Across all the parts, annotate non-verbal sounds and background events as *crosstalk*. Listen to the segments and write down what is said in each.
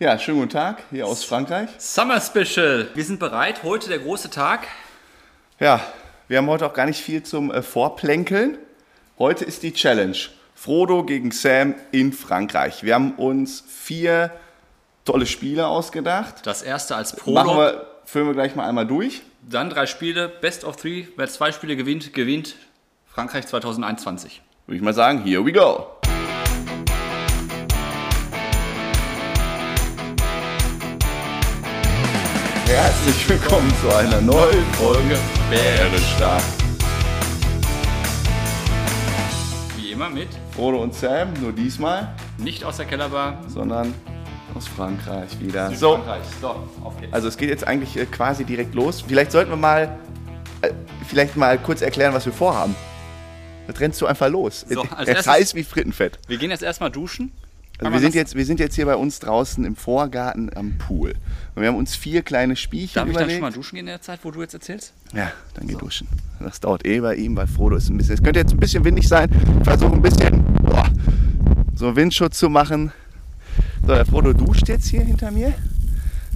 Ja, schönen guten Tag hier aus Frankreich. Summer Special. Wir sind bereit. Heute der große Tag. Ja, wir haben heute auch gar nicht viel zum äh, Vorplänkeln. Heute ist die Challenge. Frodo gegen Sam in Frankreich. Wir haben uns vier tolle Spiele ausgedacht. Das erste als Machen Prolog. wir, führen wir gleich mal einmal durch. Dann drei Spiele. Best of three. Wer zwei Spiele gewinnt, gewinnt Frankreich 2021. Würde ich mal sagen, here we go. Herzlich willkommen zu einer neuen Folge Bärenstark. Wie immer mit Frodo und Sam, nur diesmal, nicht aus der Kellerbar. sondern aus Frankreich wieder. So, Frankreich. So, auf geht's. also es geht jetzt eigentlich äh, quasi direkt los. Vielleicht sollten wir mal, äh, vielleicht mal kurz erklären, was wir vorhaben. Da rennst du einfach los. So, es als es heißt wie Frittenfett. Wir gehen jetzt erstmal duschen. Also wir, sind jetzt, wir sind jetzt hier bei uns draußen im Vorgarten am Pool. Und wir haben uns vier kleine Spielchen Darf ich dann überlegt. schon mal duschen gehen in der Zeit, wo du jetzt erzählst? ja, dann geh duschen. Das dauert eh bei ihm, weil Frodo ist ein bisschen. Es könnte jetzt ein bisschen windig sein. Ich versuche ein bisschen boah, so Windschutz zu machen. So, der Frodo duscht jetzt hier hinter mir.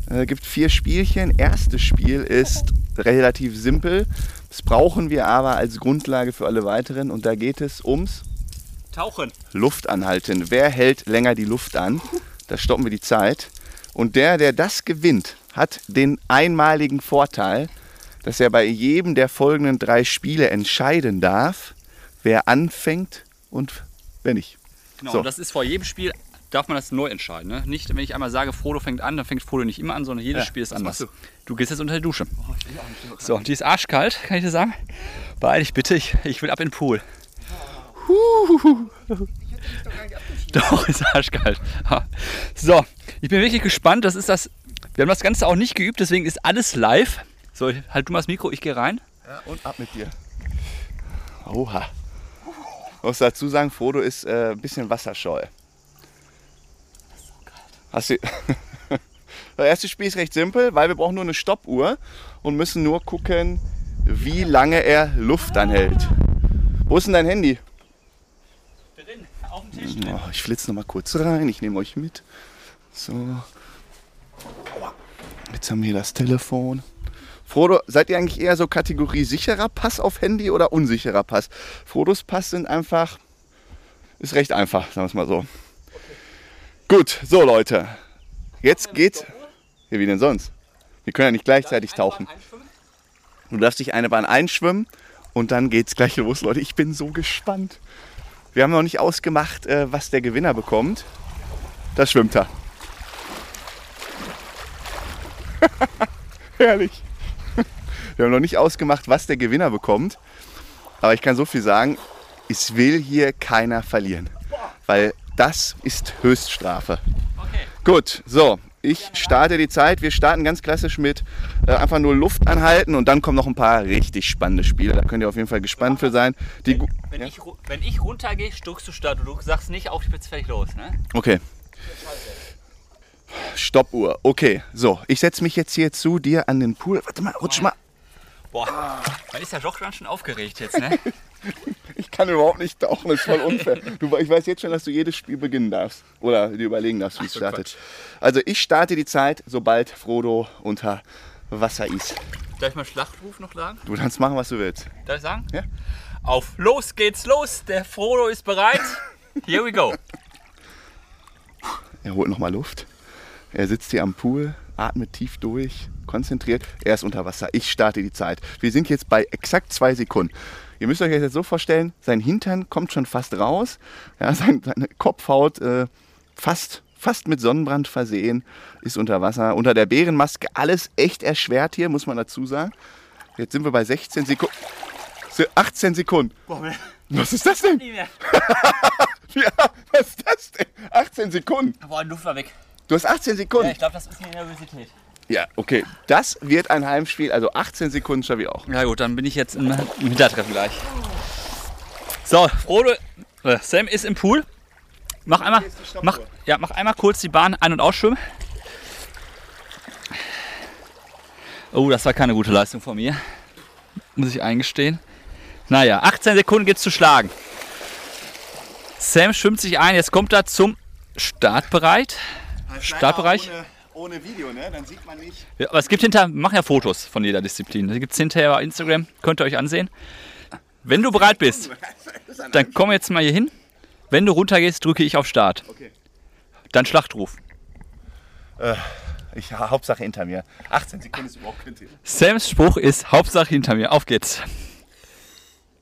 Es gibt vier Spielchen. Erstes Spiel ist relativ simpel. Das brauchen wir aber als Grundlage für alle weiteren. Und da geht es ums Tauchen. Luft anhalten. Wer hält länger die Luft an? Da stoppen wir die Zeit. Und der, der das gewinnt, hat den einmaligen Vorteil, dass er bei jedem der folgenden drei Spiele entscheiden darf, wer anfängt und wer nicht. Genau, So. und das ist vor jedem Spiel, darf man das neu entscheiden. Ne? Nicht, wenn ich einmal sage, Frodo fängt an, dann fängt Frodo nicht immer an, sondern jedes Ja, Spiel ist anders. machst Du? gehst jetzt unter die Dusche. So, die ist arschkalt, kann ich dir sagen. Beeil dich bitte, ich, ich will ab in den Pool. Doch, ist arschkalt. So, ich bin wirklich gespannt. Das ist das. Wir haben das Ganze auch nicht geübt, deswegen ist alles live. So, halt du mal das Mikro, ich gehe rein. Ja, und ab mit dir. Oha. Ich muss dazu sagen, Frodo ist äh, ein bisschen wasserscheu. Hast du. *laughs* Das erste Spiel ist recht simpel, weil wir brauchen nur eine Stoppuhr und müssen nur gucken, wie lange er Luft anhält. Wo ist denn dein Handy? Drin, auf dem Tisch. Oh, ich flitze noch mal kurz rein, ich nehme euch mit. So. Aua. Jetzt haben wir hier das Telefon. Frodo, seid ihr eigentlich eher so Kategorie sicherer Pass auf Handy oder unsicherer Pass? Frodos Pass sind einfach, ist recht einfach, sagen wir es mal so. Gut, so Leute, jetzt geht's. Ja, wie denn sonst? Wir können ja nicht gleichzeitig tauchen. Du darfst dich eine Bahn einschwimmen und dann geht's gleich los, Leute. Ich bin so gespannt. Wir haben noch nicht ausgemacht, äh, was der Gewinner bekommt. Da schwimmt *laughs* er. Herrlich. Wir haben noch nicht ausgemacht, was der Gewinner bekommt. Aber ich kann so viel sagen, es will hier keiner verlieren. Weil das ist Höchststrafe. Okay. Gut, so, ich starte die Zeit. Wir starten ganz klassisch mit äh, einfach nur Luft anhalten und dann kommen noch ein paar richtig spannende Spiele. Da könnt ihr auf jeden Fall gespannt für sein. Die, gu- Wenn, Ja? ich, wenn ich runtergehe, stuckst du statt. Du sagst nicht auf, jetzt fertig los. Ne? Okay. Stoppuhr. Okay, so, ich setze mich jetzt hier zu dir an den Pool. Warte mal, rutsch mal. Boah, man ist ja doch ganz schön aufgeregt jetzt, ne? *laughs* Ich kann überhaupt nicht tauchen, das ist voll unfair. Du, ich weiß jetzt schon, dass du jedes Spiel beginnen darfst. Oder dir überlegen darfst, wie es so, startet. Also ich starte die Zeit, sobald Frodo unter Wasser ist. Darf ich mal Schlachtruf noch sagen? Du kannst machen, was du willst. Darf ich sagen? Ja. Auf los geht's los, der Frodo ist bereit. Here we go. Er holt nochmal Luft. Er sitzt hier am Pool, atmet tief durch, konzentriert. Er ist unter Wasser. Ich starte die Zeit. Wir sind jetzt bei exakt zwei Sekunden. Ihr müsst euch das jetzt so vorstellen, sein Hintern kommt schon fast raus. Ja, *laughs* sein, seine Kopfhaut äh, fast, fast mit Sonnenbrand versehen, ist unter Wasser. Unter der Bärenmaske alles echt erschwert hier, muss man dazu sagen. Jetzt sind wir bei 16 Sekunden. 18 Sekunden. Was ist das denn? *laughs* Ja, was ist das denn? 18 Sekunden. Boah, die Luft war weg. Du hast 18 Sekunden. Ja, ich glaube, das ist die Nervosität. Ja, okay. Das wird ein Heimspiel, also 18 Sekunden schaffe ich auch. Ja gut, dann bin ich jetzt im, Hintertreffen gleich. So, Frodo, äh, Sam ist im Pool. Mach einmal, mach, ja, mach einmal kurz die Bahn ein- und ausschwimmen. Oh, das war keine gute Leistung von mir. Muss ich eingestehen. Naja, 18 Sekunden geht's zu schlagen. Sam schwimmt sich ein, jetzt kommt er zum Start bereit. Startbereich. Ohne, ohne Video, ne? Dann sieht man nicht. Ja, aber es gibt hinterher, wir machen ja Fotos von jeder Disziplin. Da gibt es hinterher bei Instagram, könnt ihr euch ansehen. Wenn du bereit bist, *laughs* dann komm jetzt mal hier hin. Wenn du runtergehst, drücke ich auf Start. Okay. Dann Schlachtruf. Ich, Hauptsache hinter mir. 18 Sekunden ist überhaupt kein Thema. Sams Spruch ist Hauptsache hinter mir. Auf geht's.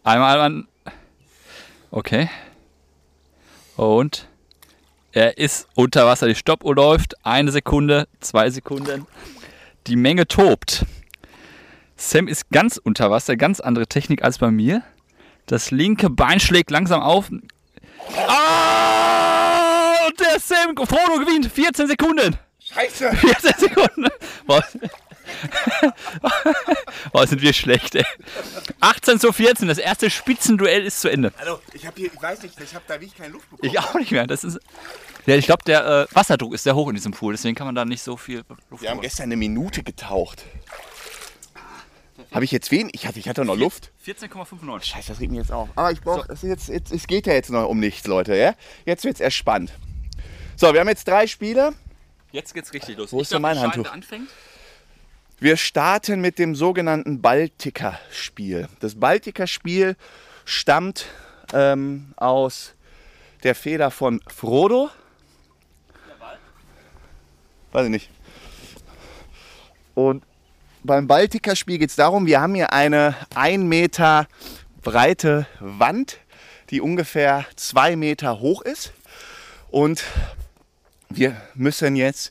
Einmal an. Okay. Und er ist unter Wasser. Die Stoppuhr läuft. Eine Sekunde, zwei Sekunden. Die Menge tobt. Sam ist ganz unter Wasser, ganz andere Technik als bei mir. Das linke Bein schlägt langsam auf. Ah! Und der Sam Frodo gewinnt. 14 Sekunden. Scheiße! 14 Sekunden. Boah. *laughs* *laughs* Boah, sind wir schlecht, ey. 18 zu 14, das erste Spitzenduell ist zu Ende. Hallo, ich habe hier, ich weiß nicht, ich habe da wirklich keine Luft bekommen. Ich auch nicht mehr. Das ist, ja, ich glaube, der äh, Wasserdruck ist sehr hoch in diesem Pool, deswegen kann man da nicht so viel Luft Wir haben holen. gestern eine Minute getaucht. Habe ich jetzt wen? Ich hatte, ich hatte noch Luft. 14,59. Scheiße, das regt mich jetzt auf. Aber ich brauche, das ist jetzt, jetzt, es geht ja jetzt noch um nichts, Leute. Ja? Jetzt wird es erst spannend. So, wir haben jetzt drei Spiele. Jetzt geht's richtig los. Wo Ich ist denn mein Handtuch? Anfängt. Wir starten mit dem sogenannten Baltiker-Spiel. Das Baltiker-Spiel stammt ähm, aus der Feder von Frodo. Weiß ich nicht. Und beim Baltiker-Spiel geht es darum, wir haben hier eine 1 Meter breite Wand, die ungefähr 2 Meter hoch ist. Und wir müssen jetzt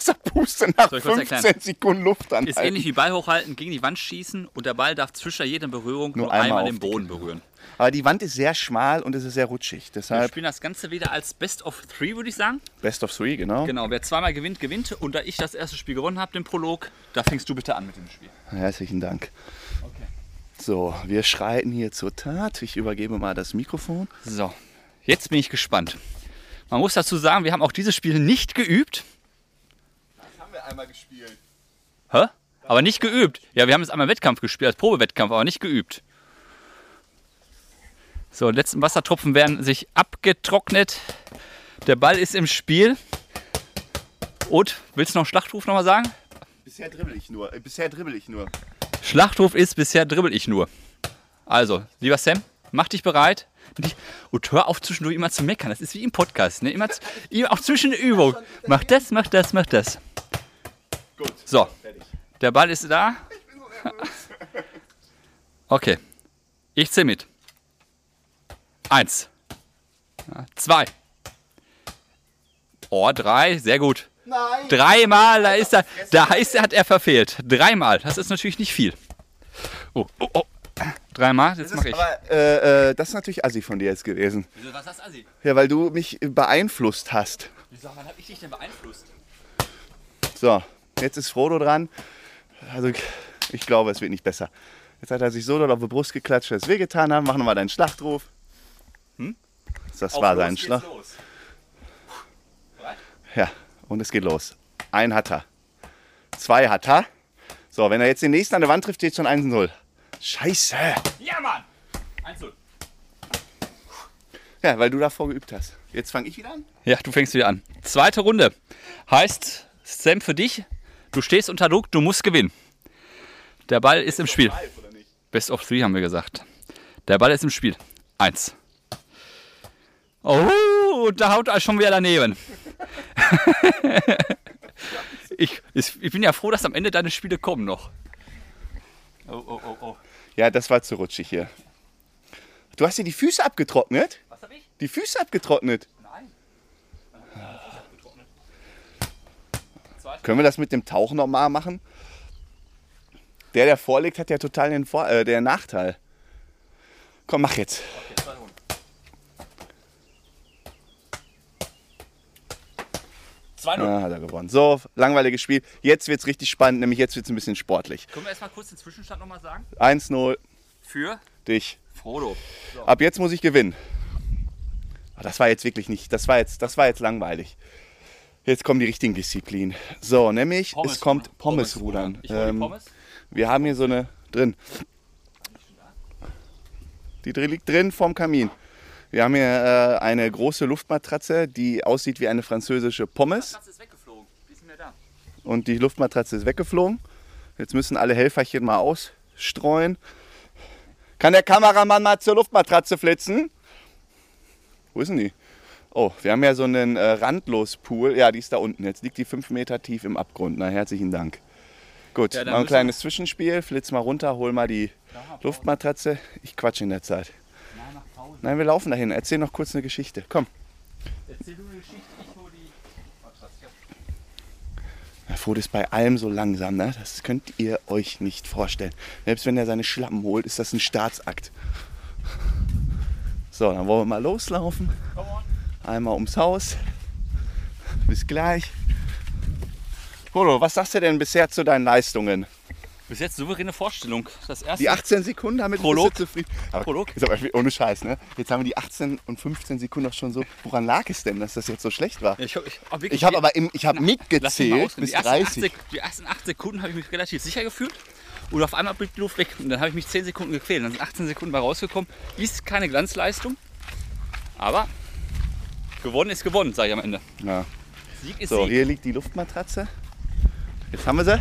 außer Puste nach Soll ich kurz 15 erklären? Sekunden Luft anhalten. Ist ähnlich wie Ball hochhalten, gegen die Wand schießen und der Ball darf zwischen jeder Berührung nur, einmal einmal auf den Boden berühren. Aber die Wand ist sehr schmal und es ist sehr rutschig. Wir Deshalb spielen das Ganze wieder als Best of Three, würde ich sagen. Best of Three, genau. Genau, wer zweimal gewinnt, gewinnt. Und da ich das erste Spiel gewonnen habe, den Prolog, da fängst du bitte an mit dem Spiel. Herzlichen Dank. So, wir schreiten hier zur Tat. Ich übergebe mal das Mikrofon. So, jetzt bin ich gespannt. Man muss dazu sagen, wir haben auch dieses Spiel nicht geübt. Einmal gespielt. Hä? Aber nicht geübt. Ja, wir haben jetzt einmal Wettkampf gespielt, als Probewettkampf, aber nicht geübt. So, letzten Wassertropfen werden sich abgetrocknet. Der Ball ist im Spiel. Und, willst du noch einen Schlachtruf nochmal sagen? Bisher dribbel ich nur. Äh, bisher dribbel ich nur. Schlachtruf ist, bisher dribbel ich nur. Also, lieber Sam, mach dich bereit. Und hör auf zwischendurch immer zu meckern. Das ist wie im Podcast. Ne? Immer, z- immer auch zwischen der Übung. Mach das, mach das, mach das. Gut. So, Fertig. der Ball ist da. *laughs* Okay, ich zähle mit. Eins. Zwei. Oh, drei, sehr gut. Nein! Dreimal, da ist er, da heißt er, hat er verfehlt. Dreimal, das ist natürlich nicht viel. Oh, oh, oh. Dreimal, jetzt Das mache ist, ich. aber, äh, äh, das ist natürlich assi von dir jetzt gewesen. Wieso, was hast Assi? Ja, weil du mich beeinflusst hast. Wieso, wann habe ich dich denn beeinflusst? So, jetzt ist Frodo dran. Also, ich glaube, es wird nicht besser. Jetzt hat er sich so doll auf die Brust geklatscht, dass es wehgetan haben. Mach nochmal deinen Schlachtruf. Hm? Das war sein Schlag. Ja, und es geht los. Ein hat er. Zwei hat er. So, wenn er jetzt den nächsten an der Wand trifft, steht schon 1-0. Scheiße. Ja, Mann! 1 0. Ja, weil du davor geübt hast. Jetzt fange ich wieder an. Ja, du fängst wieder an. Zweite Runde. Heißt, Sam für dich, du stehst unter Druck, du musst gewinnen. Der Ball ist im Spiel. Best of three haben wir gesagt. Der Ball ist im Spiel. Eins. Oh, da haut er schon wieder daneben. *laughs* ich, ich ich bin ja froh, dass am Ende deine Spiele kommen noch. Oh, oh, oh, oh. Ja, das war zu rutschig hier. Du hast dir die Füße abgetrocknet? Was hab ich? Die Füße abgetrocknet. Nein. Können wir das mit dem Tauchen nochmal machen? Der, der vorlegt, hat ja total den, Vor äh, den Nachteil. Komm, mach jetzt. Okay, zwei Runden. 2-0. Ah, hat er gewonnen. So, langweiliges Spiel. Jetzt wird es richtig spannend, nämlich jetzt wird es ein bisschen sportlich. Können wir erstmal kurz den Zwischenstand nochmal sagen? 1-0, Für dich. Frodo. Ab jetzt muss ich gewinnen. Ah, Das war jetzt wirklich nicht, das war jetzt, das war jetzt langweilig. Jetzt kommen die richtigen Disziplinen. So, nämlich es kommt Pommesrudern. Die Ähm, Pommes. wir haben hier so eine drin. Die drin- liegt drin vorm Kamin. Wir haben hier äh, eine große Luftmatratze, die aussieht wie eine französische Pommes. ist weggeflogen. Die ist nicht mehr da. Und die Luftmatratze ist weggeflogen. Jetzt müssen alle Helferchen mal ausstreuen. Kann der Kameramann mal zur Luftmatratze flitzen? Wo ist denn die? Oh, wir haben ja so einen äh, Randlos-Pool. Ja, die ist da unten. Jetzt liegt die fünf Meter tief im Abgrund. Na, herzlichen Dank. Gut, Ja, mal ein kleines Zwischenspiel. Flitz mal runter, hol mal die Luftmatratze. Ich quatsch in der Zeit. Nein, wir laufen dahin. Erzähl noch kurz eine Geschichte. Komm. Erzähl du eine Geschichte, ich hole die. Der Frodo ist bei allem so langsam, ne? Das könnt ihr euch nicht vorstellen. Selbst wenn er seine Schlappen holt, ist das ein Staatsakt. So, dann wollen wir mal loslaufen. Einmal ums Haus. Bis gleich. Frodo, was sagst du denn bisher zu deinen Leistungen? Bis jetzt souveräne Vorstellung. Das erste. Die 18 Sekunden damit Prolog. zufrieden. Aber Prolog. Ist aber ohne Scheiß, ne? Jetzt haben wir die 18 und 15 Sekunden auch schon so. Woran lag es denn, dass das jetzt so schlecht war? Ich, ich, oh, wirklich, Ich habe aber im, ich mich mal mitgezählt bis die, ersten acht 30. Sek die ersten 8 Sekunden habe ich mich relativ sicher gefühlt. Und auf einmal blieb die Luft weg. Und dann habe ich mich 10 Sekunden gequält. Dann sind 18 Sekunden bei rausgekommen. Ist keine Glanzleistung. Aber gewonnen ist gewonnen, sage ich am Ende. Ja. Sieg ist So, Sieg. hier liegt die Luftmatratze. Jetzt haben wir sie.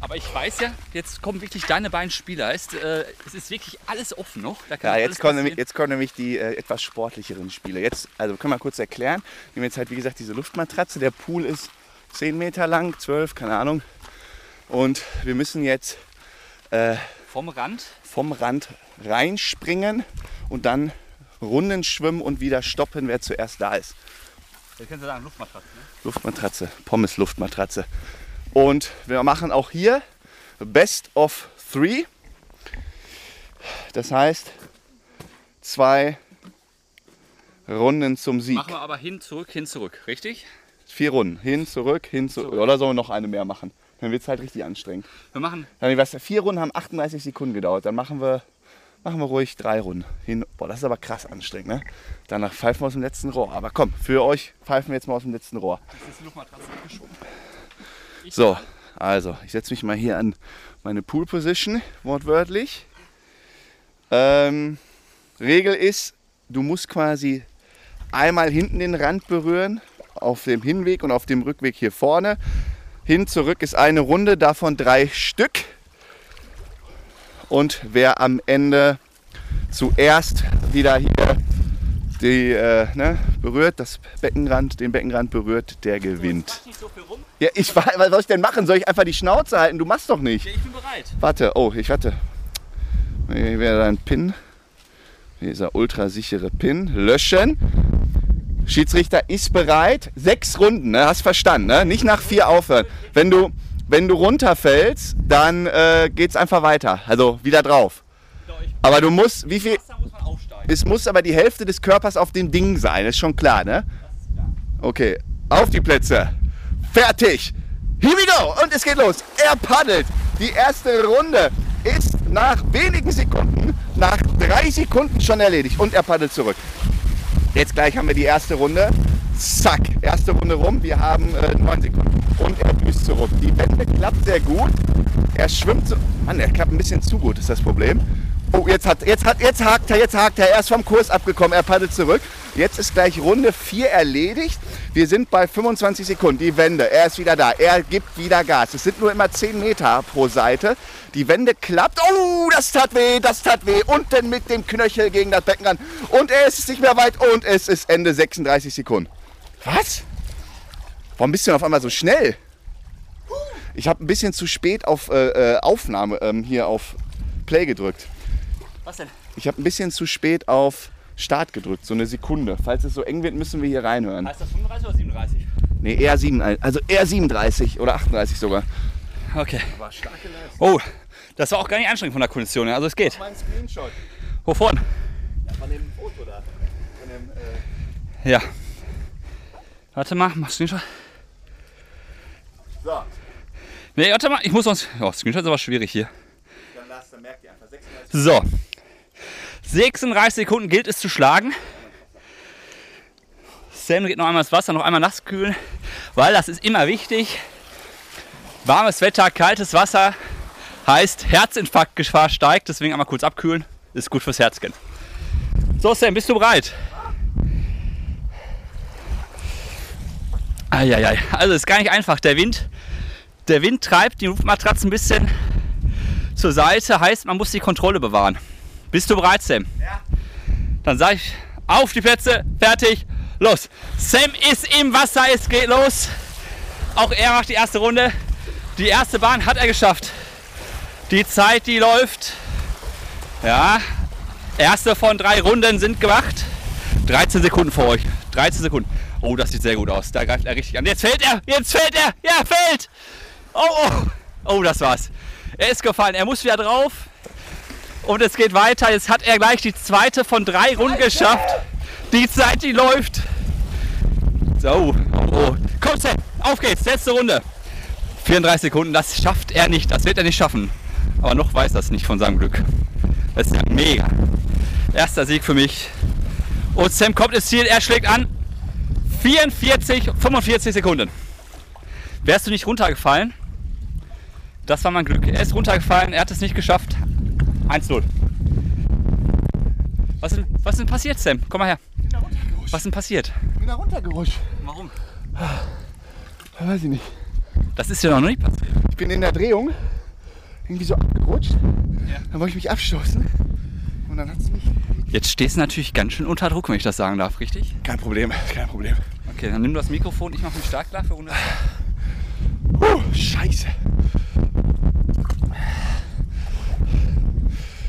Aber ich weiß ja, jetzt kommen wirklich deine beiden Spieler. Heißt, äh, es ist wirklich alles offen noch. Da kann Ja, jetzt kommen, nämlich, jetzt kommen nämlich die äh, etwas sportlicheren Spiele. Jetzt, also können wir kurz erklären. Wir haben jetzt halt, wie gesagt, diese Luftmatratze. Der Pool ist 10 Meter lang, 12, keine Ahnung. Und wir müssen jetzt Vom Rand. vom Rand reinspringen und dann Runden schwimmen und wieder stoppen, wer zuerst da ist. Da kannst du sagen, Luftmatratze. Ne? Luftmatratze, Pommes-Luftmatratze. Und wir machen auch hier Best of Three. Das heißt, zwei Runden zum Sieg. Machen wir aber hin, zurück, hin, zurück. Richtig? Vier Runden. Hin, zurück, hin, zurück. Oder sollen wir noch eine mehr machen? Dann wird es halt richtig anstrengend. Wir machen Dann, was, vier Runden haben 38 Sekunden gedauert. Dann machen wir, machen wir ruhig drei Runden. Hin. Boah, das ist aber krass anstrengend. Ne? Danach pfeifen wir aus dem letzten Rohr. Aber komm, für euch pfeifen wir jetzt mal aus dem letzten Rohr. Jetzt ist die Luftmatratze abgeschoben. So, also ich setze mich mal hier an meine Pool Position, wortwörtlich. Ähm, Regel ist, du musst quasi einmal hinten den Rand berühren, auf dem Hinweg und auf dem Rückweg hier vorne. Hin, zurück ist eine Runde, davon drei Stück. Und wer am Ende zuerst wieder hier die, äh, ne, berührt, das Beckenrand, den Beckenrand berührt, der gewinnt. So. Ja, ich wa- was soll ich denn machen? Soll ich einfach die Schnauze halten? Du machst doch nicht. Ja, ich bin bereit. Warte, oh, ich warte. Hier wäre ein Pin. Dieser ultrasichere Pin. Löschen. Schiedsrichter ist bereit. Sechs Runden, ne? Hast verstanden, ne? Nicht nach vier aufhören. Wenn du, wenn du runterfällst, dann äh, geht's einfach weiter. Also wieder drauf. Aber du musst, wie viel? Muss. Es muss aber die Hälfte des Körpers auf dem Ding sein, ist schon klar, ne? Okay, auf die Plätze. Fertig. Here we go. Und es geht los. Er paddelt. Die erste Runde ist nach wenigen Sekunden, nach drei Sekunden schon erledigt. Und er paddelt zurück. Jetzt gleich haben wir die erste Runde. Zack, erste Runde rum. Wir haben äh, neun Sekunden. Und er düst zurück. Die Wende klappt sehr gut. Er schwimmt so. Mann, er klappt ein bisschen zu gut, ist das Problem. Oh, jetzt, hat, jetzt, hat, jetzt hakt er, jetzt hakt er. Er ist vom Kurs abgekommen, er paddelt zurück. Jetzt ist gleich Runde 4 erledigt. Wir sind bei 25 Sekunden. Die Wende, er ist wieder da. Er gibt wieder Gas. Es sind nur immer 10 Meter pro Seite. Die Wende klappt. Oh, das tat weh, das tat weh. Unten mit dem Knöchel gegen das Becken ran. Und er ist nicht mehr weit und es ist Ende 36 Sekunden. Was? Warum bist du denn auf einmal so schnell? Ich habe ein bisschen zu spät auf äh, äh, Aufnahme ähm, hier auf Play gedrückt. Was denn? Ich habe ein bisschen zu spät auf Start gedrückt, so eine Sekunde. Falls es so eng wird, müssen wir hier reinhören. Heißt das 35 oder 37? Nee, eher 7, also eher 37 oder 38 sogar. Okay. War starke Leistung. Oh, das war auch gar nicht anstrengend von der Kondition. her. Also es geht. Mein Screenshot Wovon? von dem Foto da. Von dem, äh Ja. Warte mal, mach Screenshot. so, Nee, warte mal, ich muss uns. Oh, Screenshot ist aber schwierig hier. dann lasst, dann merkt ihr einfach 36. So. 36 Sekunden gilt es zu schlagen. Sam geht noch einmal ins Wasser, noch einmal nass kühlen, weil das ist immer wichtig. Warmes Wetter, kaltes Wasser heißt Herzinfarktgefahr steigt, deswegen einmal kurz abkühlen. Ist gut fürs Herzchen. So, Sam, bist du bereit? Eieiei. Also ist gar nicht einfach. Der Wind, der Wind treibt die Luftmatratze ein bisschen zur Seite. Heißt, man muss die Kontrolle bewahren. Bist du bereit, Sam? Ja. Dann sage ich auf die Plätze, fertig, los. Sam ist im Wasser, es geht los. Auch er macht die erste Runde. Die erste Bahn hat er geschafft. Die Zeit, die läuft. Ja, erste von drei Runden sind gemacht. 13 Sekunden vor euch. 13 Sekunden. Oh, das sieht sehr gut aus. Da greift er richtig an. Jetzt fällt er! Jetzt fällt er! Ja, fällt! Oh, oh! Oh, das war's. Er ist gefallen. Er muss wieder drauf. Und es geht weiter. Jetzt hat er gleich die zweite von drei Runden geschafft. Die Zeit, die läuft. So. Oh. Komm, Sam. Auf geht's. Letzte Runde. 34 Sekunden. Das schafft er nicht. Das wird er nicht schaffen. Aber noch weiß das nicht von seinem Glück. Das ist ja mega. Erster Sieg für mich. Und Sam kommt ins Ziel. Er schlägt an. 44, 45 Sekunden. Wärst du nicht runtergefallen? Das war mein Glück. Er ist runtergefallen, er hat es nicht geschafft. 1-0. Was ist, was ist denn passiert, Sam? Komm mal her. bin da runtergerutscht. Was ist denn passiert? Ich bin da runtergerutscht. Warum? Weiß ich nicht. Das ist ja noch nicht passiert. Ich bin in der Drehung irgendwie so abgerutscht. Ja. Dann wollte ich mich abstoßen. Und dann hat es mich. Jetzt stehst du natürlich ganz schön unter Druck, wenn ich das sagen darf, richtig? Kein Problem, kein Problem. Okay, dann nimm du das Mikrofon, ich mache mich stark klar für Runde zwei. Puh, scheiße.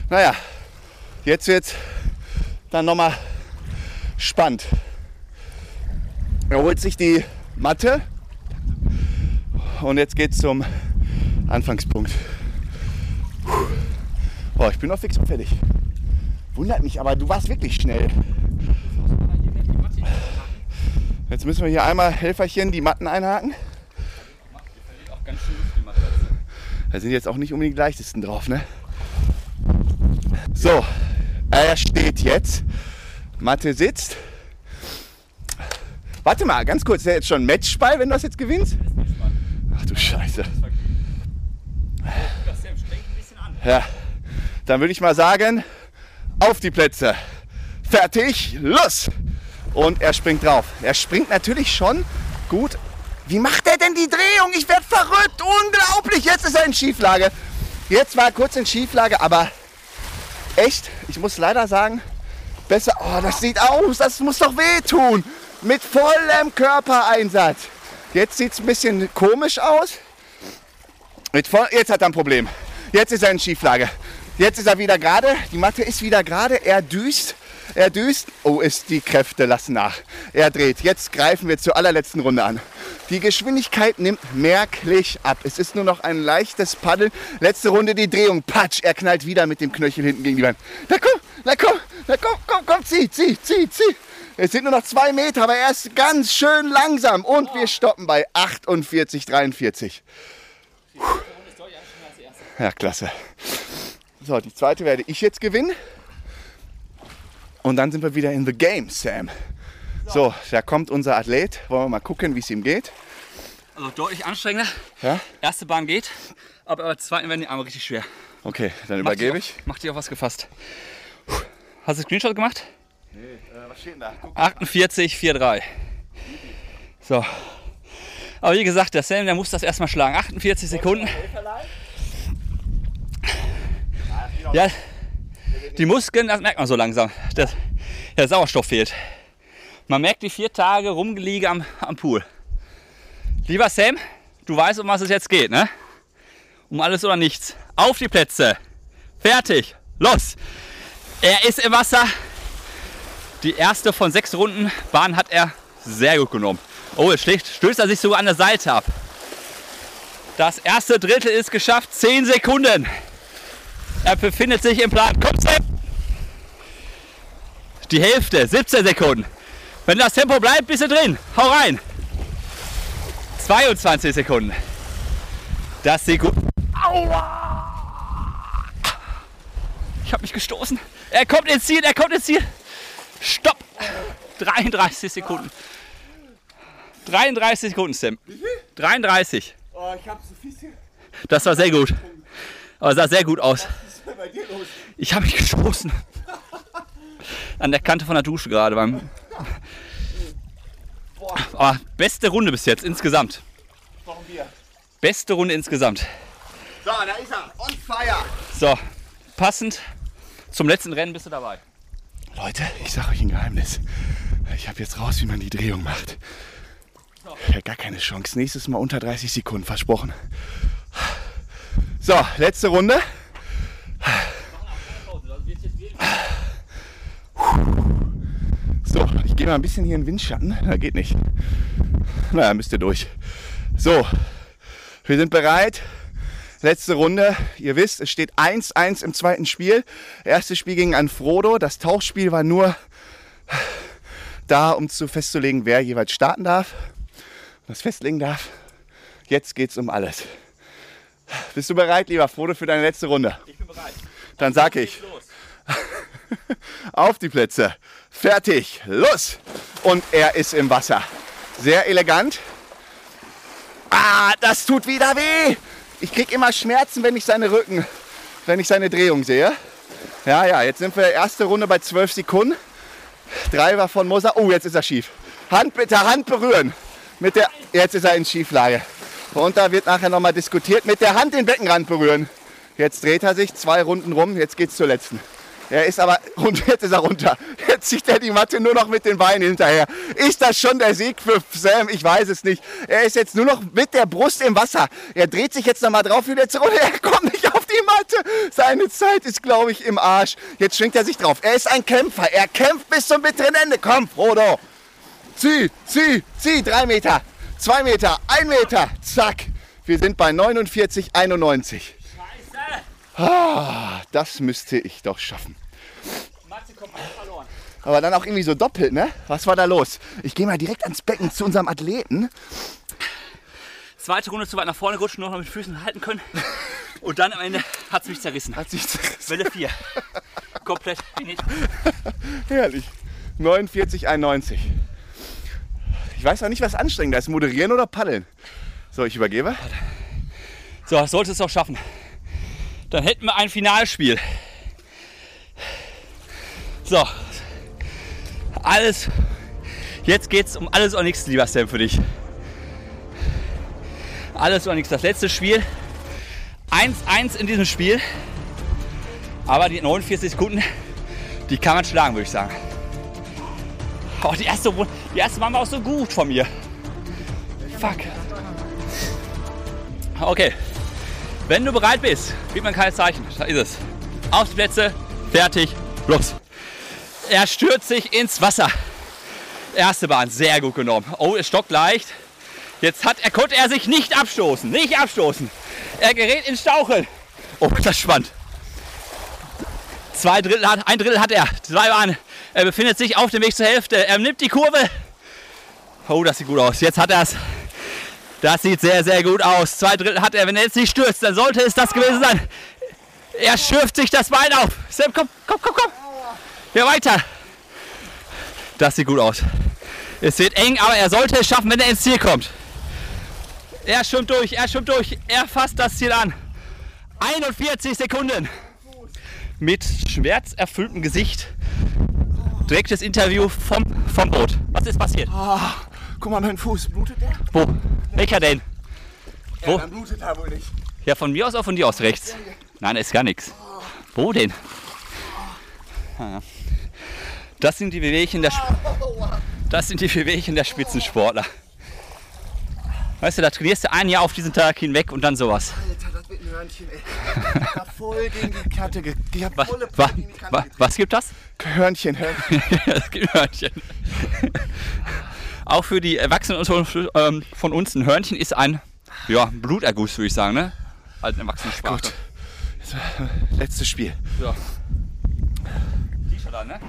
Naja, jetzt wird's dann nochmal spannend. Er holt sich die Matte und jetzt geht's zum Anfangspunkt. Boah, ich bin noch fix und fertig. Wundert mich, aber du warst wirklich schnell. Jetzt müssen wir hier einmal Helferchen die Matten einhaken. Da sind jetzt auch nicht unbedingt die leichtesten drauf, ne? So, er steht jetzt. Mathe sitzt. Warte mal, ganz kurz, ist der jetzt schon Matchball, wenn du das jetzt gewinnst? Ach du Scheiße. Ja, dann würde ich mal sagen, auf die Plätze. Fertig, los! Und er springt drauf. Er springt natürlich schon gut. Wie macht er denn die Drehung? Ich werde verrückt. Unglaublich. Jetzt ist er in Schieflage. Jetzt war er kurz in Schieflage, aber echt, ich muss leider sagen, besser. Oh, das sieht aus. Das muss doch wehtun. Mit vollem Körpereinsatz. Jetzt sieht es ein bisschen komisch aus. Voll, jetzt hat er ein Problem. Jetzt ist er in Schieflage. Jetzt ist er wieder gerade. Die Matte ist wieder gerade. Er düst. Er düst. Oh, ist die Kräfte lassen nach. Er dreht. Jetzt greifen wir zur allerletzten Runde an. Die Geschwindigkeit nimmt merklich ab. Es ist nur noch ein leichtes Paddeln. Letzte Runde die Drehung. Patsch. Er knallt wieder mit dem Knöchel hinten gegen die Wand. Na komm, na komm, na komm, komm, komm, zieh, zieh, zieh, zieh. Es sind nur noch zwei Meter, aber er ist ganz schön langsam. Und wir stoppen bei 48, 43. Ja, klasse. So, die zweite werde ich jetzt gewinnen. Und dann sind wir wieder in the game, Sam. So, da kommt unser Athlet. Wollen wir mal gucken, wie es ihm geht. Also deutlich anstrengender. Ja? Erste Bahn geht, aber bei der zweiten werden die Arme richtig schwer. Okay, dann Mach übergebe auf- ich. Mach dich auf was gefasst. Hast du Screenshot gemacht? was steht denn da? Guck. 48, 43. So. Aber wie gesagt, der Sam, der muss das erstmal schlagen. 48 Sekunden. Ja, die Muskeln, das merkt man so langsam. Das, der Sauerstoff fehlt. Man merkt die vier Tage Rumgeliege am, am Pool. Lieber Sam, du weißt, um was es jetzt geht, ne? Um alles oder nichts. Auf die Plätze. Fertig. Los. Er ist im Wasser. Die erste von sechs Runden Bahn hat er sehr gut genommen. Oh, jetzt schlägt, stößt er sich sogar an der Seite ab. Das erste Drittel ist geschafft. 10 Sekunden. Er befindet sich im Plan. Komm, Sam. Die Hälfte, 17 Sekunden. Wenn das Tempo bleibt, bist du drin. Hau rein. 22 Sekunden. Das sieht gut. Aua! Ich habe mich gestoßen. Er kommt ins Ziel, er kommt ins Ziel. Stopp! 33 Sekunden. 33 Sekunden, Sam. 33. Oh, ich habe so viel. Das war sehr gut. Aber sah sehr gut aus. Bei dir los? Ich habe mich gestoßen. an der Kante von der Dusche gerade beim. Aber beste Runde bis jetzt insgesamt. Warum Bier? Beste Runde insgesamt. So, da ist er. On fire. So, passend zum letzten Rennen bist du dabei. Leute, ich sag euch ein Geheimnis. Ich habe jetzt raus, wie man die Drehung macht. Ich habe gar keine Chance. Nächstes Mal unter 30 Sekunden, versprochen. So, letzte Runde. So, ich gehe mal ein bisschen hier in den Windschatten. Na, geht nicht. Naja, müsst ihr durch. So, wir sind bereit. Letzte Runde. Ihr wisst, es steht 1-1 im zweiten Spiel. Erstes Spiel ging an Frodo. Das Tauchspiel war nur da, um zu festzulegen, wer jeweils starten darf, was festlegen darf. Jetzt geht's um alles. Bist du bereit, lieber Frodo, für deine letzte Runde? Ich bin bereit. Dann sag ich. Los. *laughs* *laughs* Auf die Plätze. Fertig. Los. Und er ist im Wasser. Sehr elegant. Ah, das tut wieder weh. Ich krieg immer Schmerzen, wenn ich seine Rücken, wenn ich seine Drehung sehe. Ja, ja, jetzt sind wir erste Runde bei 12 Sekunden. Driver von Moser. Oh, jetzt ist er schief. Hand bitte, Hand berühren. Mit der, jetzt ist er in Schieflage. Und da wird nachher nochmal diskutiert. Mit der Hand den Beckenrand berühren. Jetzt dreht er sich zwei Runden rum. Jetzt geht's zur letzten. Er ist aber, *laughs* und jetzt ist er runter. Jetzt zieht er die Matte nur noch mit den Beinen hinterher. Ist das schon der Sieg für Sam? Ich weiß es nicht. Er ist jetzt nur noch mit der Brust im Wasser. Er dreht sich jetzt nochmal drauf, wieder zurück. *laughs* Er kommt nicht auf die Matte. Seine Zeit ist, glaube ich, im Arsch. Jetzt schwingt er sich drauf. Er ist ein Kämpfer. Er kämpft bis zum bitteren Ende. Komm, Frodo. Zieh, zieh, zieh. Drei Meter, zwei Meter, ein Meter. Zack. Wir sind bei 49, 91. Ah, das müsste ich doch schaffen. Matze komplett verloren. Aber dann auch irgendwie so doppelt, ne? Was war da los? Ich gehe mal direkt ans Becken zu unserem Athleten. Zweite Runde zu weit nach vorne gerutscht, noch mit Füßen halten können. Und dann am Ende hat es mich zerrissen. Hat sich zerrissen. Welle 4. Komplett. Herrlich. 49, 91. Ich weiß auch nicht, was anstrengender ist. Moderieren oder paddeln? So, ich übergebe. So, das sollte es auch schaffen. Dann hätten wir ein Finalspiel. So. Alles. Jetzt geht's um alles oder nichts, lieber Sam, für dich. Alles oder nichts. Das letzte Spiel. 1-1 in diesem Spiel. Aber die 49 Sekunden, die kann man schlagen, würde ich sagen. Oh, die erste, die erste waren auch so gut von mir. Fuck. Okay. Wenn du bereit bist, gibt man kein Zeichen. Da ist es. Auf die Plätze, fertig, los. Er stürzt sich ins Wasser. Erste Bahn, sehr gut genommen. Oh, es stockt leicht. Jetzt hat er, konnte er sich nicht abstoßen. Nicht abstoßen. Er gerät ins Staucheln. Oh, das ist spannend. Zwei Drittel hat, ein Drittel hat er. Zwei Bahnen. Er befindet sich auf dem Weg zur Hälfte. Er nimmt die Kurve. Oh, das sieht gut aus. Jetzt hat er es. Das sieht sehr, sehr gut aus. Zwei Drittel hat er. Wenn er jetzt nicht stürzt, dann sollte es das gewesen sein. Er schürft sich das Bein auf. Sam, komm, komm, komm, komm. Ja, weiter. Das sieht gut aus. Es wird eng, aber er sollte es schaffen, wenn er ins Ziel kommt. Er schwimmt durch, er schwimmt durch. Er fasst das Ziel an. 41 Sekunden. Mit schmerzerfülltem Gesicht. Direktes Interview vom, vom Boot. Was ist passiert? Guck mal, mein Fuß. Blutet der? Wo? Welcher denn? Wo? Ja, dann blutet er wohl nicht. Ja, von mir aus oder von dir aus rechts? Nein, da ist gar nichts. Wo denn? Ah. Das sind die Bewegchen der, Sp- das sind die Bewegchen der Spitzensportler. Weißt du, da trainierst du ein Jahr auf diesen Tag hinweg und dann sowas. Alter, das wird ein Hörnchen, ey. Ich hab voll gegen die Kante ge Ich hab Was, volle wa, gegen die Kante wa, was gibt das? Hörnchen, Hörnchen. *laughs* Es gibt Hörnchen. *laughs* Auch für die Erwachsenen ähm, von uns ein Hörnchen ist ein ja, Bluterguss, würde ich sagen, ne? Als Erwachsenensprache. Gut. So, letztes Spiel. Ja. T-Shirt an, ne?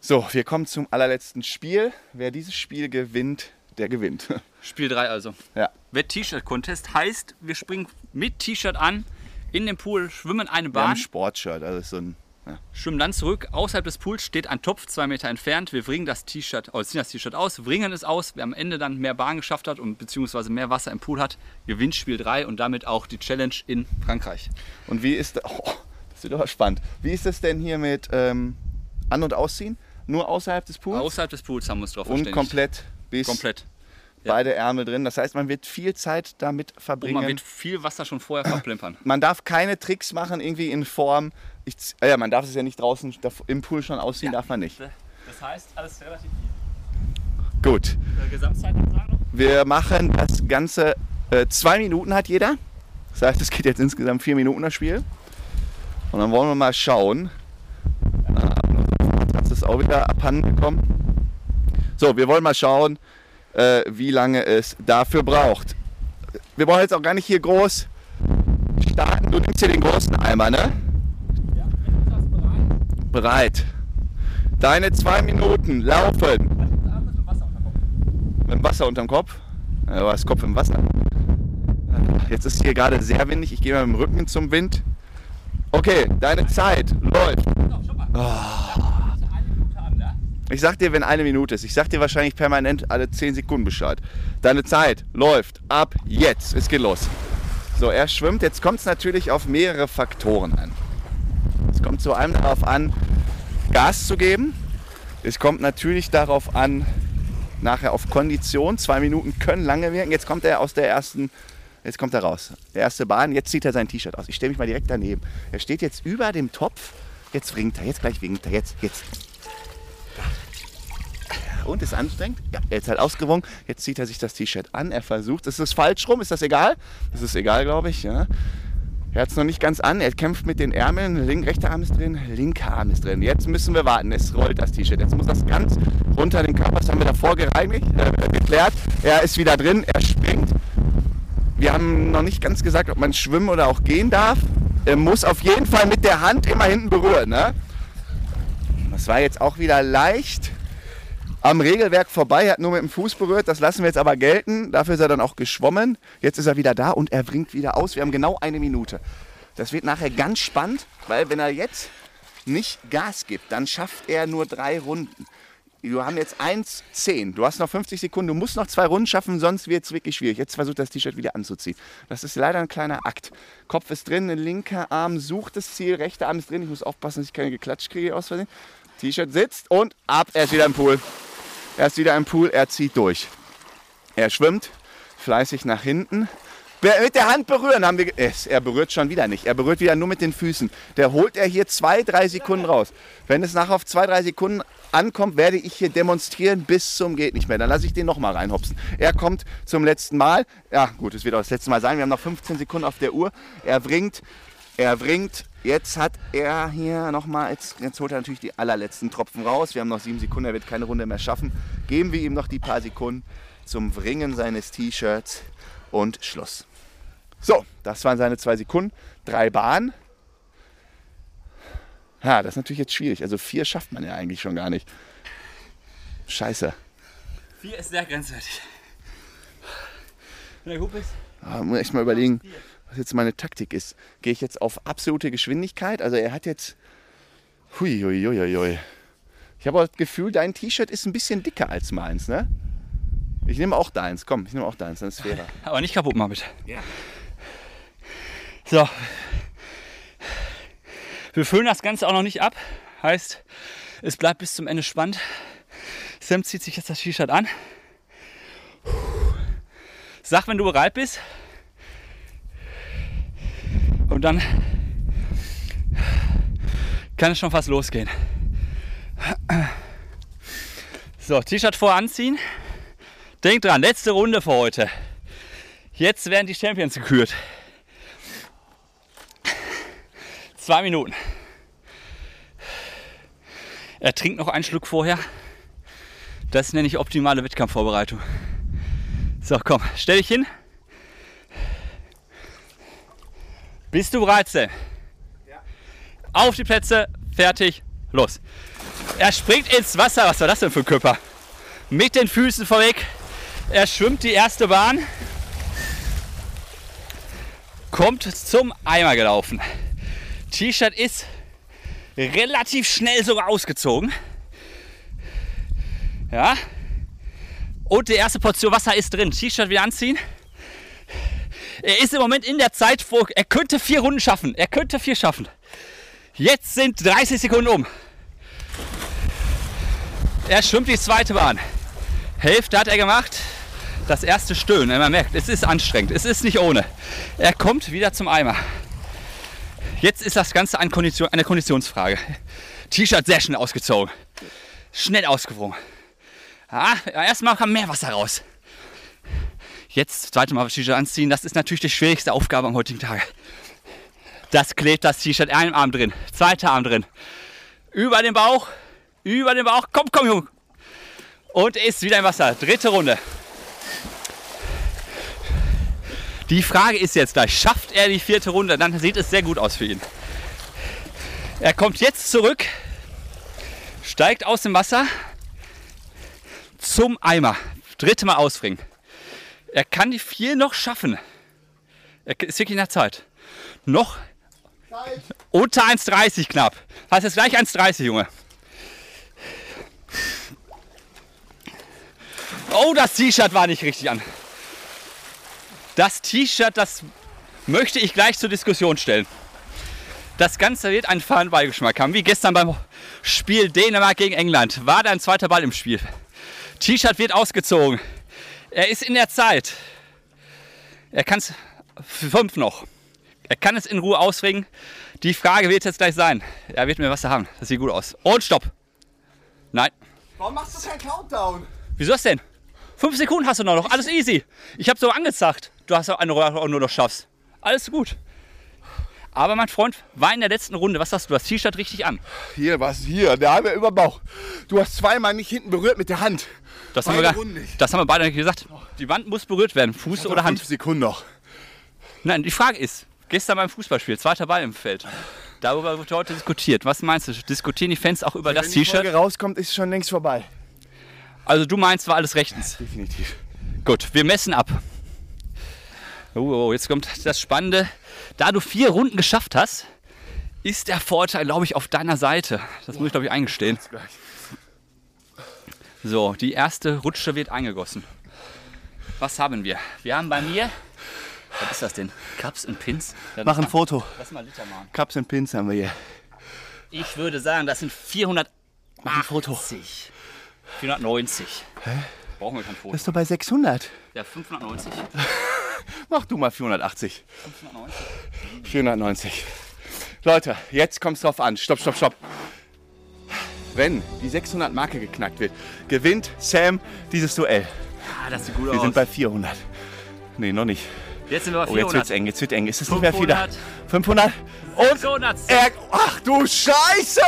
So, wir kommen zum allerletzten Spiel. Wer dieses Spiel gewinnt, der gewinnt. *laughs* Spiel 3 also. Ja. Wett T-Shirt Contest heißt, wir springen mit T-Shirt an in den Pool, schwimmen eine Wir haben ein Bahn. Sportshirt, also so ein Ja. schwimmen dann zurück. Außerhalb des Pools steht ein Topf, zwei Meter entfernt. Wir bringen das T-Shirt, oder ziehen das T-Shirt aus, bringen es aus. Wer am Ende dann mehr Bahn geschafft hat und beziehungsweise mehr Wasser im Pool hat, gewinnt Spiel 3 und damit auch die Challenge in Frankreich. Und wie ist, oh, das wird aber spannend. Wie ist das denn hier mit ähm, An- und Ausziehen? Nur außerhalb des Pools? Außerhalb des Pools haben wir uns drauf und verständigt. komplett bis Komplett. Ja. beide Ärmel drin. Das heißt, man wird viel Zeit damit Und verbringen. man wird viel Wasser schon vorher verplempern. man darf keine Tricks machen, irgendwie in Form. Ich, ah ja, man darf es ja nicht draußen im Pool schon ausziehen, darf man nicht. Das heißt, alles relativ Gut. viel. Gesamtzeit sagen noch? Wir machen das Ganze. Äh, zwei Minuten hat jeder. Das heißt, es geht jetzt insgesamt vier Minuten das Spiel. Und dann wollen wir mal schauen. Ah, Das ist auch wieder abhanden gekommen. So, wir wollen mal schauen, äh, wie lange es dafür braucht. Wir brauchen jetzt auch gar nicht hier groß starten. Du nimmst hier den großen Eimer, ne? Ja, du sagst bereit, Bereit. Deine zwei Minuten laufen. mit dem Wasser unterm Kopf. Ja, du hast Kopf im Wasser. Jetzt ist hier gerade sehr windig. Ich gehe mal mit dem Rücken zum Wind. Okay, deine Zeit läuft. So, stopp mal. Ja, bitte eine Minute an, ne? Ich sag dir, wenn eine Minute ist. Ich sag dir wahrscheinlich permanent alle 10 Sekunden Bescheid. Deine Zeit läuft ab jetzt. Es geht los. So, er schwimmt. Jetzt kommt es natürlich auf mehrere Faktoren an. Es kommt zu einem darauf an, Gas zu geben. Es kommt natürlich darauf an, nachher auf Kondition. Zwei Minuten können lange wirken. Jetzt kommt er aus der ersten, jetzt kommt er raus. Erste Bahn, jetzt zieht er sein T-Shirt aus. Ich stelle mich mal direkt daneben. Er steht jetzt über dem Topf. Jetzt winkt er, jetzt gleich winkt er, jetzt, jetzt. Und ist anstrengend. Ja, er ist halt ausgewungen. Jetzt zieht er sich das T-Shirt an. Er versucht. Ist das falsch rum? Ist das egal? Das ist egal, glaube ich. Ja. Er hat es noch nicht ganz an. Er kämpft mit den Ärmeln. Link, rechter Arm ist drin, linker Arm ist drin. Jetzt müssen wir warten. Es rollt das T-Shirt. Jetzt muss das ganz runter den Körper. Das haben wir davor gereinigt, äh, geklärt. Er ist wieder drin. Er springt. Wir haben noch nicht ganz gesagt, ob man schwimmen oder auch gehen darf. Er muss auf jeden Fall mit der Hand immer hinten berühren. Ne? Das war jetzt auch wieder leicht am Regelwerk vorbei, hat nur mit dem Fuß berührt. Das lassen wir jetzt aber gelten. Dafür ist er dann auch geschwommen. Jetzt ist er wieder da und er bringt wieder aus. Wir haben genau eine Minute. Das wird nachher ganz spannend, weil wenn er jetzt nicht Gas gibt, dann schafft er nur drei Runden. Wir haben jetzt 1,10. Du hast noch 50 Sekunden. Du musst noch zwei Runden schaffen, sonst wird es wirklich schwierig. Jetzt versucht das T-Shirt wieder anzuziehen. Das ist leider ein kleiner Akt. Kopf ist drin, linker Arm sucht das Ziel, rechter Arm ist drin. Ich muss aufpassen, dass ich keine geklatscht kriege aus Versehen. T-Shirt sitzt und ab. Er ist wieder im Pool. Er ist wieder im Pool, er zieht durch. Er schwimmt fleißig nach hinten. Mit der Hand berühren haben wir. er berührt schon wieder nicht. Er berührt wieder nur mit den Füßen. Der holt er hier zwei, drei Sekunden raus. Wenn es nachher auf zwei, drei Sekunden ankommt, werde ich hier demonstrieren bis zum geht nicht mehr. Dann lasse ich den nochmal reinhopsen. Er kommt zum letzten Mal. Ja, gut, es wird auch das letzte Mal sein. Wir haben noch 15 Sekunden auf der Uhr. Er bringt, er bringt. Jetzt hat er hier nochmal, jetzt, jetzt holt er natürlich die allerletzten Tropfen raus. Wir haben noch sieben Sekunden, er wird keine Runde mehr schaffen. Geben wir ihm noch die paar Sekunden zum Bringen seines T-Shirts und Schluss. So, das waren seine zwei Sekunden. Drei Bahnen. Ja, das ist natürlich jetzt schwierig. Also vier schafft man ja eigentlich schon gar nicht. Scheiße. Vier ist sehr grenzwertig. Wenn der Hub ist, Ah, muss echt mal überlegen, was jetzt meine Taktik ist. Gehe ich jetzt auf absolute Geschwindigkeit? Also er hat jetzt. Hui, hui, hui, hui, hui. Ich habe das Gefühl, dein T-Shirt ist ein bisschen dicker als meins, ne? Ich nehme auch deins. Komm, ich nehme auch deins, dann ist fairer. *laughs* aber nicht kaputt machen bitte. Ja. So. Wir füllen das Ganze auch noch nicht ab. Heißt, es bleibt bis zum Ende spannend. Sam zieht sich jetzt das T-Shirt an. Sag, wenn du bereit bist. Und dann kann es schon fast losgehen. So, T-Shirt vor anziehen. Denk dran, letzte Runde für heute. Jetzt werden die Champions gekürt. Zwei Minuten. Er trinkt noch einen Schluck vorher. Das nenne ich optimale Wettkampfvorbereitung. So, komm, stell dich hin. Bist du bereit, Sam? Auf die Plätze, fertig, los. Er springt ins Wasser. Was war das denn für ein Körper? Mit den Füßen vorweg. Er schwimmt die erste Bahn. Kommt zum Eimer gelaufen. T-Shirt ist relativ schnell sogar ausgezogen. Ja. Und die erste Portion Wasser ist drin. T-Shirt wieder anziehen. Er ist im Moment in der Zeit, wo er könnte vier Runden schaffen. Er könnte vier schaffen. Jetzt sind 30 Sekunden um. Er schwimmt die zweite Bahn. Hälfte hat er gemacht. Das erste Stöhnen. Man merkt, es ist anstrengend. Es ist nicht ohne. Er kommt wieder zum Eimer. Jetzt ist das Ganze eine, Kondition, eine Konditionsfrage. T-Shirt sehr schnell ausgezogen. Schnell ausgewrungen. Ja, erstmal kam mehr Wasser raus. Jetzt zweite Mal T-Shirt anziehen, das ist natürlich die schwierigste Aufgabe am heutigen Tag. Das klebt das T-Shirt einen Arm drin, zweiter Arm drin. Über den Bauch, über den Bauch. Komm, komm, Junge. Und ist wieder im Wasser. Dritte Runde. Die Frage ist jetzt gleich, schafft er die vierte Runde? Dann sieht es sehr gut aus für ihn. Er kommt jetzt zurück, steigt aus dem Wasser zum Eimer. Dritte Mal ausbringen. Er kann die vier noch schaffen. Er ist wirklich in der Zeit. Noch unter 1,30 knapp. Heißt jetzt gleich 1,30, Junge. Oh, das T-Shirt war nicht richtig an. Das T-Shirt, das möchte ich gleich zur Diskussion stellen. Das Ganze wird einen fahren Beigeschmack haben, wie gestern beim Spiel Dänemark gegen England. War da ein zweiter Ball im Spiel. T-Shirt wird ausgezogen. Er ist in der Zeit. Er kann es fünf noch. Er kann es in Ruhe ausringen. Die Frage wird jetzt gleich sein. Er wird mir was haben. Das sieht gut aus. Und stopp. Nein. Warum machst du keinen Countdown? Wieso das denn? Fünf Sekunden hast du noch. Alles easy. Ich habe so angezacht. Du hast auch eine Runde nur noch schaffst. Alles gut. Aber mein Freund war in der letzten Runde. Was hast du? Das T-Shirt richtig an. Hier, was hier? Der halbe über Bauch. Du hast zweimal nicht hinten berührt mit der Hand. Das haben, wir, Beide gar- das haben wir beide nicht gesagt. Die Wand muss berührt werden. Fuß oder Hand. Fünf Sekunden noch. Nein, die Frage ist, gestern beim Fußballspiel, zweiter Ball im Feld. Darüber wird heute diskutiert. Was meinst du? Diskutieren die Fans auch über das Wenn die Folge T-Shirt? rauskommt, ist schon längst vorbei. Also du meinst, war alles rechtens. Definitiv. Gut, wir messen ab. Oh, oh, jetzt kommt das Spannende. Da du vier Runden geschafft hast, ist der Vorteil, glaube ich, auf deiner Seite. Das muss ich, glaube ich, eingestehen. So, die erste Rutsche wird eingegossen. Was haben wir? Wir haben bei mir. Was ist das denn? Cups und Pins? Ja, Mach ein Foto. Lass mal Liter machen. Cups and Pins haben wir hier. Ich würde sagen, das sind 480. Mach ein Foto. 490. Brauchen wir kein Foto. Das ist doch bei 600. Ja, 590. *laughs* Mach du mal 480. 590. 490. Leute, jetzt kommt es drauf an. Stopp, stopp, stopp. Wenn die 600 Marke geknackt wird, gewinnt Sam dieses Duell. Ah, das sieht gut Wir aus. sind bei 400. Nee, noch nicht. jetzt sind wir bei Oh, jetzt 400. wird's eng, jetzt wird eng. Ist es nicht mehr viel da? 500. 500. Und 500. er... Ach du Scheiße!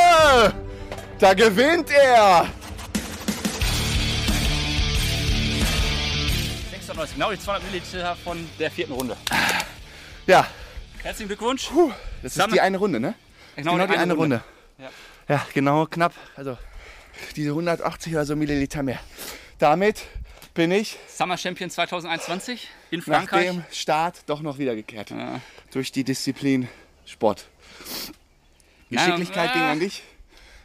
Da gewinnt er! 690, genau die 200 Milliliter von der vierten Runde. Ja, Herzlichen Glückwunsch. das ist Sammel- die eine Runde, ne? Genau, die eine Runde. Ja. Ja, genau, knapp. Also diese 180 oder so Milliliter mehr. Damit bin ich Summer Champion 2021 in nach Frankreich. dem Start doch noch wiedergekehrt. Ja. Durch die Disziplin Sport. Geschicklichkeit Na, ging äh. an dich.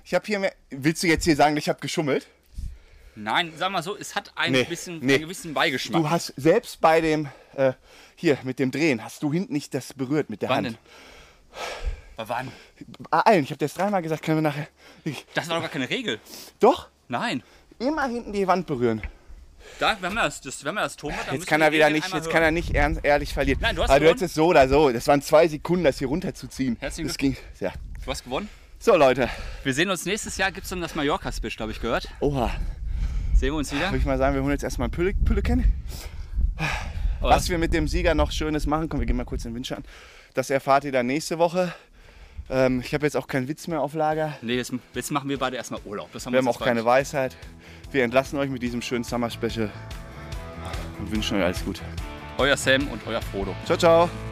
Ich habe hier mehr. Willst du jetzt hier sagen, ich habe geschummelt? Nein, sag mal so, es hat ein Nee, bisschen, nee. einen gewissen Beigeschmack. Du hast selbst bei dem äh, hier mit dem Drehen hast du hinten nicht das berührt mit der Wann Hand. denn? Aber wann? Ah, allen, ich habe das dreimal gesagt, können wir nachher. Ich, Das war doch gar keine Regel. doch, Nein. immer hinten die Wand berühren. Da, wenn man das, das, wenn man das dann Jetzt kann wir er wieder nicht, jetzt hören. kann er nicht ernst, ehrlich verlieren. Nein, du hast Aber du hättest es so oder so. Das waren zwei Sekunden, das hier runterzuziehen. Herzlichen das ging. Ja. Du hast gewonnen. So Leute, Wir sehen uns nächstes Jahr, gibt es dann das Mallorca-Special, habe ich gehört. oha, Sehen wir uns wieder. würde ich mal sagen, wir holen jetzt erstmal Pülle, Pülle kennen. Aber Was wir mit dem Sieger noch Schönes machen, komm, wir gehen mal kurz in den Windschatten. Das erfahrt ihr dann nächste Woche. Ähm, ich habe jetzt auch keinen Witz mehr auf Lager. Nee, jetzt, jetzt machen wir beide erstmal Urlaub. Das Wir haben auch keine Weisheit. Wir entlassen euch mit diesem schönen Summer Special und wünschen euch alles Gute. Euer Sam und euer Frodo. Ciao, ciao.